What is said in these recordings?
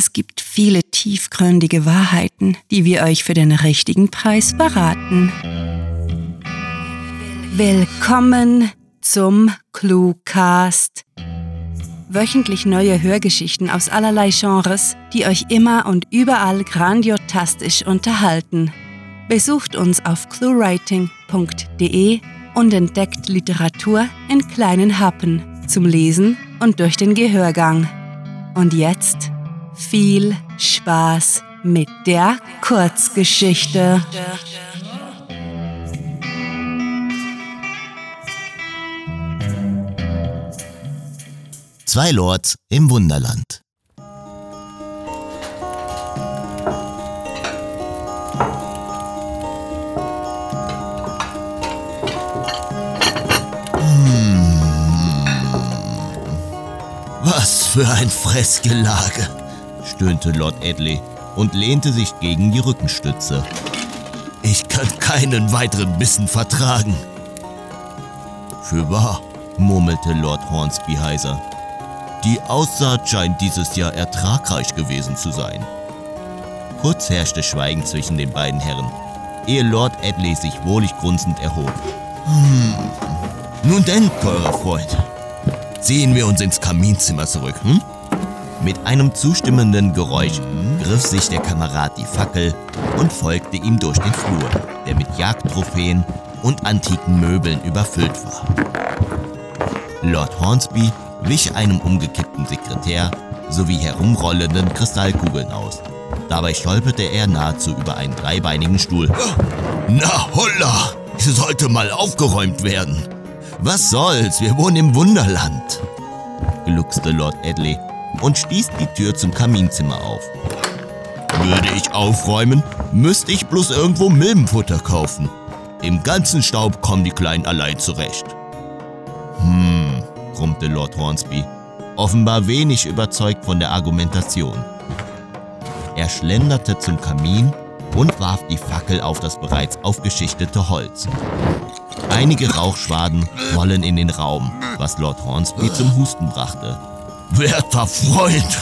Es gibt viele tiefgründige Wahrheiten, die wir euch für den richtigen Preis verraten. Willkommen zum Cluecast. Wöchentlich neue Hörgeschichten aus allerlei Genres, die euch immer und überall grandiotastisch unterhalten. Besucht uns auf cluewriting.de und entdeckt Literatur in kleinen Happen zum Lesen und durch den Gehörgang. Und jetzt viel Spaß mit der Kurzgeschichte. Zwei Lords im Wunderland. Was für ein Fressgelage, stöhnte Lord Edley und lehnte sich gegen die Rückenstütze. Ich kann keinen weiteren Bissen vertragen. Für wahr, murmelte Lord Hornsby heiser. Die Aussaat scheint dieses Jahr ertragreich gewesen zu sein. Kurz herrschte Schweigen zwischen den beiden Herren, ehe Lord Edley sich wohlig grunzend erhob. Hm. Nun denn, teurer Freund, ziehen wir uns ins Kaminzimmer zurück, hm? Mit einem zustimmenden Geräusch griff sich der Kamerad die Fackel und folgte ihm durch den Flur, der mit Jagdtrophäen und antiken Möbeln überfüllt war. Lord Hornsby wich einem umgekippten Sekretär sowie herumrollenden Kristallkugeln aus. Dabei stolperte er nahezu über einen dreibeinigen Stuhl. Na holla! Sollte mal aufgeräumt werden. Was soll's, wir wohnen im Wunderland, gluckste Lord Edley und stieß die Tür zum Kaminzimmer auf. Würde ich aufräumen, müsste ich bloß irgendwo Milbenfutter kaufen. Im ganzen Staub kommen die Kleinen allein zurecht. Hm, brummte Lord Hornsby, offenbar wenig überzeugt von der Argumentation. Er schlenderte zum Kamin und warf die Fackel auf das bereits aufgeschichtete Holz. Einige Rauchschwaden rollen in den Raum, was Lord Hornsby zum Husten brachte. Werter Freund,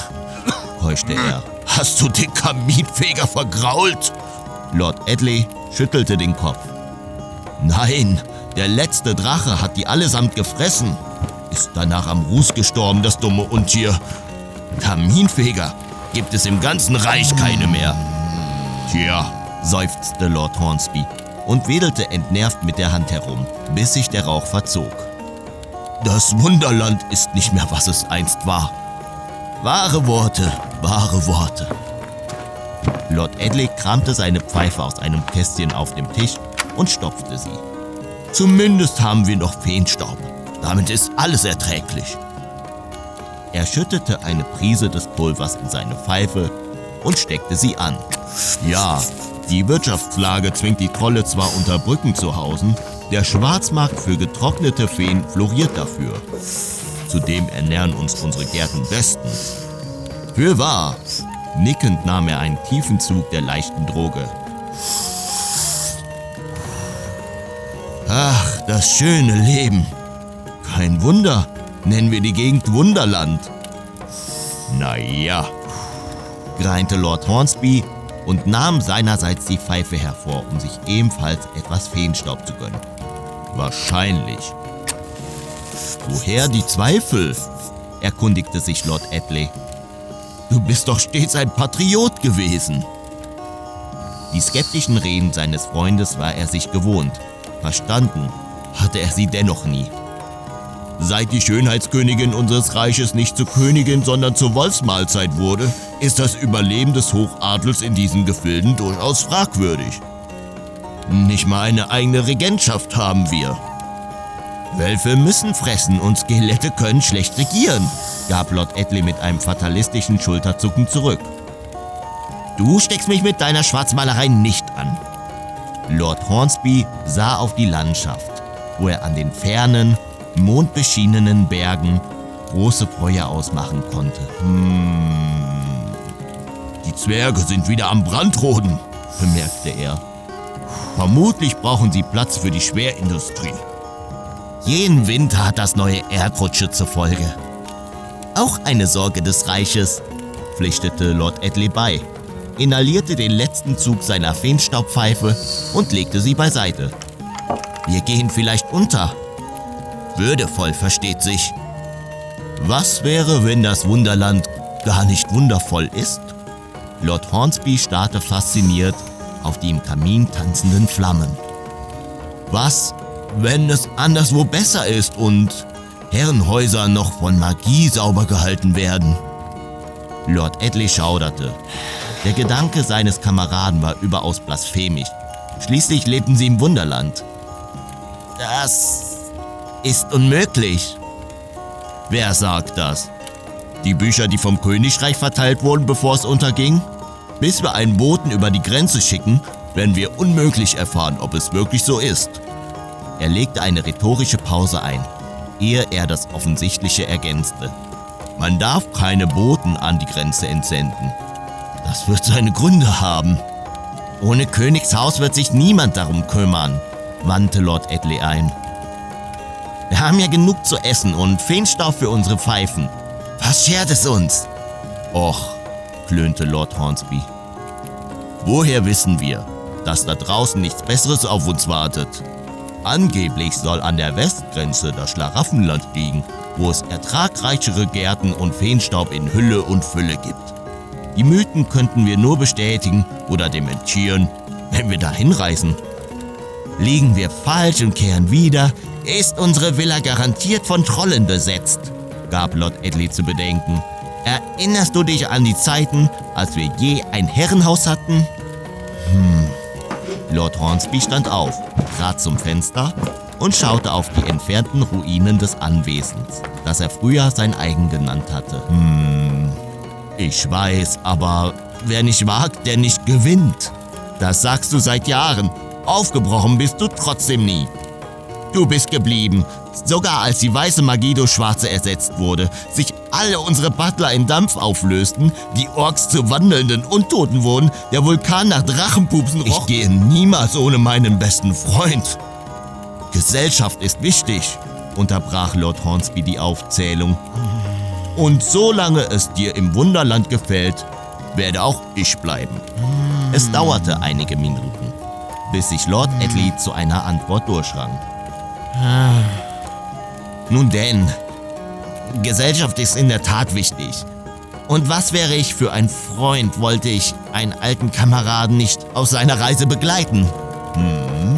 keuchte er, hast du den Kaminfeger vergrault? Lord Edley schüttelte den Kopf. Nein, der letzte Drache hat die allesamt gefressen. Ist danach am Ruß gestorben, das dumme Untier. Kaminfeger gibt es im ganzen Reich keine mehr. Tja, seufzte Lord Hornsby und wedelte entnervt mit der Hand herum, bis sich der Rauch verzog. Das Wunderland ist nicht mehr, was es einst war. Wahre Worte, wahre Worte. Lord Edley kramte seine Pfeife aus einem Kästchen auf dem Tisch und stopfte sie. Zumindest haben wir noch Feenstaub. Damit ist alles erträglich. Er schüttete eine Prise des Pulvers in seine Pfeife und steckte sie an. Ja, die Wirtschaftslage zwingt die Trolle zwar unter Brücken zu hausen, der Schwarzmarkt für getrocknete Feen floriert dafür. Zudem ernähren uns unsere Gärten bestens. Für wahr! Nickend nahm er einen tiefen Zug der leichten Droge. Ach, das schöne Leben. Kein Wunder, nennen wir die Gegend Wunderland. Naja, greinte Lord Hornsby und nahm seinerseits die Pfeife hervor, um sich ebenfalls etwas Feenstaub zu gönnen. Wahrscheinlich. Woher die Zweifel? erkundigte sich Lord Edley. Du bist doch stets ein Patriot gewesen. Die skeptischen Reden seines Freundes war er sich gewohnt. Verstanden hatte er sie dennoch nie. Seit die Schönheitskönigin unseres Reiches nicht zur Königin, sondern zur Wolfsmahlzeit wurde, ist das Überleben des Hochadels in diesen Gefilden durchaus fragwürdig. Nicht mal eine eigene Regentschaft haben wir. Wölfe müssen fressen und Skelette können schlecht regieren, gab Lord Edley mit einem fatalistischen Schulterzucken zurück. Du steckst mich mit deiner Schwarzmalerei nicht an. Lord Hornsby sah auf die Landschaft, wo er an den fernen, mondbeschienenen Bergen große Feuer ausmachen konnte. Hm. Die Zwerge sind wieder am Brandroden, bemerkte er. Vermutlich brauchen sie Platz für die Schwerindustrie. Jeden Winter hat das neue Erdrutsche zur Folge. Auch eine Sorge des Reiches. pflichtete Lord Edley bei, inhalierte den letzten Zug seiner Feenstaubpfeife und legte sie beiseite. Wir gehen vielleicht unter. Würdevoll, versteht sich. Was wäre, wenn das Wunderland gar nicht wundervoll ist? Lord Hornsby starrte fasziniert auf die im Kamin tanzenden Flammen. Was, wenn es anderswo besser ist und Herrenhäuser noch von Magie sauber gehalten werden? Lord Edley schauderte. Der Gedanke seines Kameraden war überaus blasphemisch. Schließlich lebten sie im Wunderland. Das ist unmöglich. Wer sagt das? Die Bücher, die vom Königreich verteilt wurden, bevor es unterging? Bis wir einen Boten über die Grenze schicken, werden wir unmöglich erfahren, ob es wirklich so ist. Er legte eine rhetorische Pause ein, ehe er das Offensichtliche ergänzte. Man darf keine Boten an die Grenze entsenden. Das wird seine Gründe haben. Ohne Königshaus wird sich niemand darum kümmern, wandte Lord Edley ein. Wir haben ja genug zu essen und Feenstaub für unsere Pfeifen. Was schert es uns? Och, klönte Lord Hornsby. Woher wissen wir, dass da draußen nichts Besseres auf uns wartet? Angeblich soll an der Westgrenze das Schlaraffenland liegen, wo es ertragreichere Gärten und Feenstaub in Hülle und Fülle gibt. Die Mythen könnten wir nur bestätigen oder dementieren, wenn wir dahin reisen. Liegen wir falsch und kehren wieder, ist unsere Villa garantiert von Trollen besetzt, gab Lord Edley zu bedenken. Erinnerst du dich an die Zeiten, als wir je ein Herrenhaus hatten? Hm. Lord Hornsby stand auf, trat zum Fenster und schaute auf die entfernten Ruinen des Anwesens, das er früher sein eigen genannt hatte. Hm. Ich weiß, aber wer nicht wagt, der nicht gewinnt. Das sagst du seit Jahren. Aufgebrochen bist du trotzdem nie. Du bist geblieben, sogar als die weiße Magie durch schwarze ersetzt wurde, sich alle unsere Butler in Dampf auflösten, die Orks zu wandelnden Untoten wurden, der Vulkan nach Drachenpupsen roch. Ich gehe niemals ohne meinen besten Freund. Gesellschaft ist wichtig, unterbrach Lord Hornsby die Aufzählung. Und solange es dir im Wunderland gefällt, werde auch ich bleiben. Es dauerte einige Minuten, bis sich Lord Edley zu einer Antwort durchrang. Nun denn, Gesellschaft ist in der Tat wichtig. Und was wäre ich für ein Freund, wollte ich einen alten Kameraden nicht auf seiner Reise begleiten? Hm?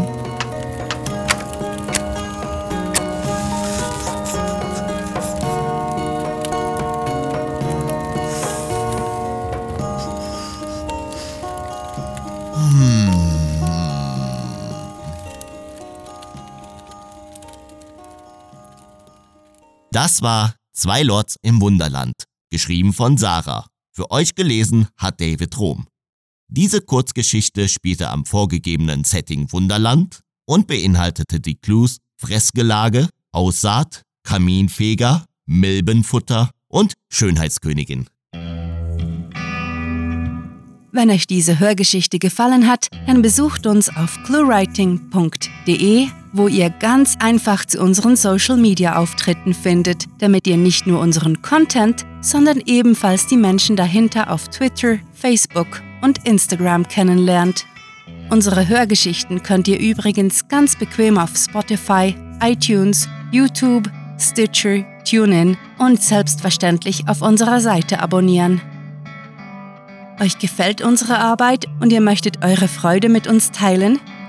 Das war Zwei Lords im Wunderland, geschrieben von Sarah. Für euch gelesen hat David Rom. Diese Kurzgeschichte spielte am vorgegebenen Setting Wunderland und beinhaltete die Clues Fressgelage, Aussaat, Kaminfeger, Milbenfutter und Schönheitskönigin. Wenn euch diese Hörgeschichte gefallen hat, dann besucht uns auf cluewriting.de, wo ihr ganz einfach zu unseren Social Media Auftritten findet, damit ihr nicht nur unseren Content, sondern ebenfalls die Menschen dahinter auf Twitter, Facebook und Instagram kennenlernt. Unsere Hörgeschichten könnt ihr übrigens ganz bequem auf Spotify, iTunes, YouTube, Stitcher, TuneIn und selbstverständlich auf unserer Seite abonnieren. Euch gefällt unsere Arbeit und ihr möchtet eure Freude mit uns teilen?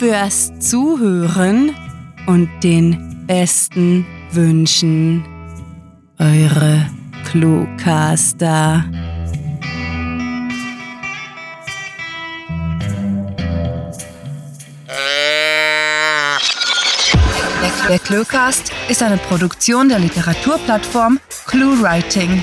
fürs Zuhören und den besten Wünschen. Eure Cluecaster. Der Cluecast ist eine Produktion der Literaturplattform ClueWriting.